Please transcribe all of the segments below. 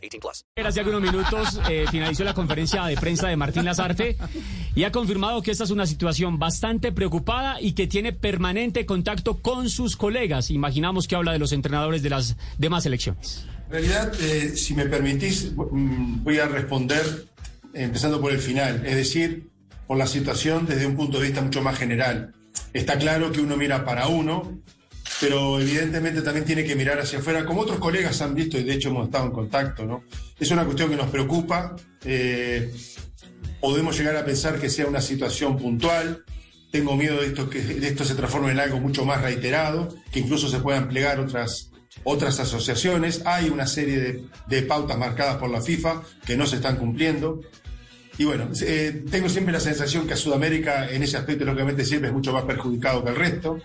18 plus. Hace algunos minutos eh, finalizó la conferencia de prensa de Martín Lazarte y ha confirmado que esta es una situación bastante preocupada y que tiene permanente contacto con sus colegas. Imaginamos que habla de los entrenadores de las demás selecciones. En realidad, eh, si me permitís, mm, voy a responder empezando por el final, es decir, por la situación desde un punto de vista mucho más general. Está claro que uno mira para uno, pero evidentemente también tiene que mirar hacia afuera, como otros colegas han visto y de hecho hemos estado en contacto, ¿no? Es una cuestión que nos preocupa. eh, podemos llegar a pensar que sea una situación puntual. Tengo miedo de esto que de esto se transforme en algo mucho más reiterado, que incluso se puedan plegar otras, otras asociaciones. Hay una serie de, de pautas marcadas por la FIFA que no se están cumpliendo. Y bueno, eh, tengo siempre la sensación que a Sudamérica en ese aspecto, lógicamente, siempre es mucho más perjudicado que el resto,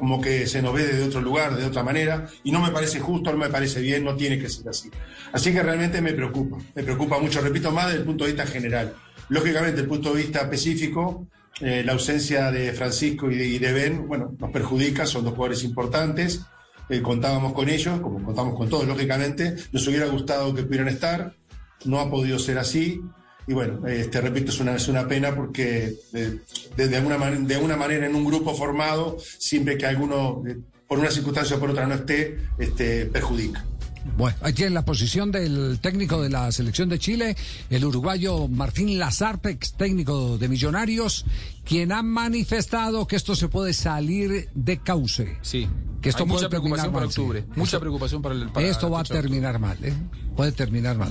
como que se nos ve desde otro lugar, de otra manera, y no me parece justo, no me parece bien, no tiene que ser así. Así que realmente me preocupa, me preocupa mucho, repito, más desde el punto de vista general. Lógicamente, desde el punto de vista específico, eh, la ausencia de Francisco y de, y de Ben, bueno, nos perjudica, son dos jugadores importantes, eh, contábamos con ellos, como contamos con todos, lógicamente, nos hubiera gustado que pudieran estar, no ha podido ser así, y bueno, este, repito, es una, es una pena porque eh, de, de, alguna man- de alguna manera en un grupo formado, siempre que alguno, eh, por una circunstancia o por otra, no esté, este, perjudica. Bueno, ahí tienen la posición del técnico de la selección de Chile, el uruguayo Martín Lazarte, ex técnico de Millonarios, quien ha manifestado que esto se puede salir de cauce. Sí. Que esto Hay puede mucha preocupación terminar para mal, sí. octubre. Mucha Esto- preocupación para el para Esto va a terminar mal, ¿eh? Puede terminar mal.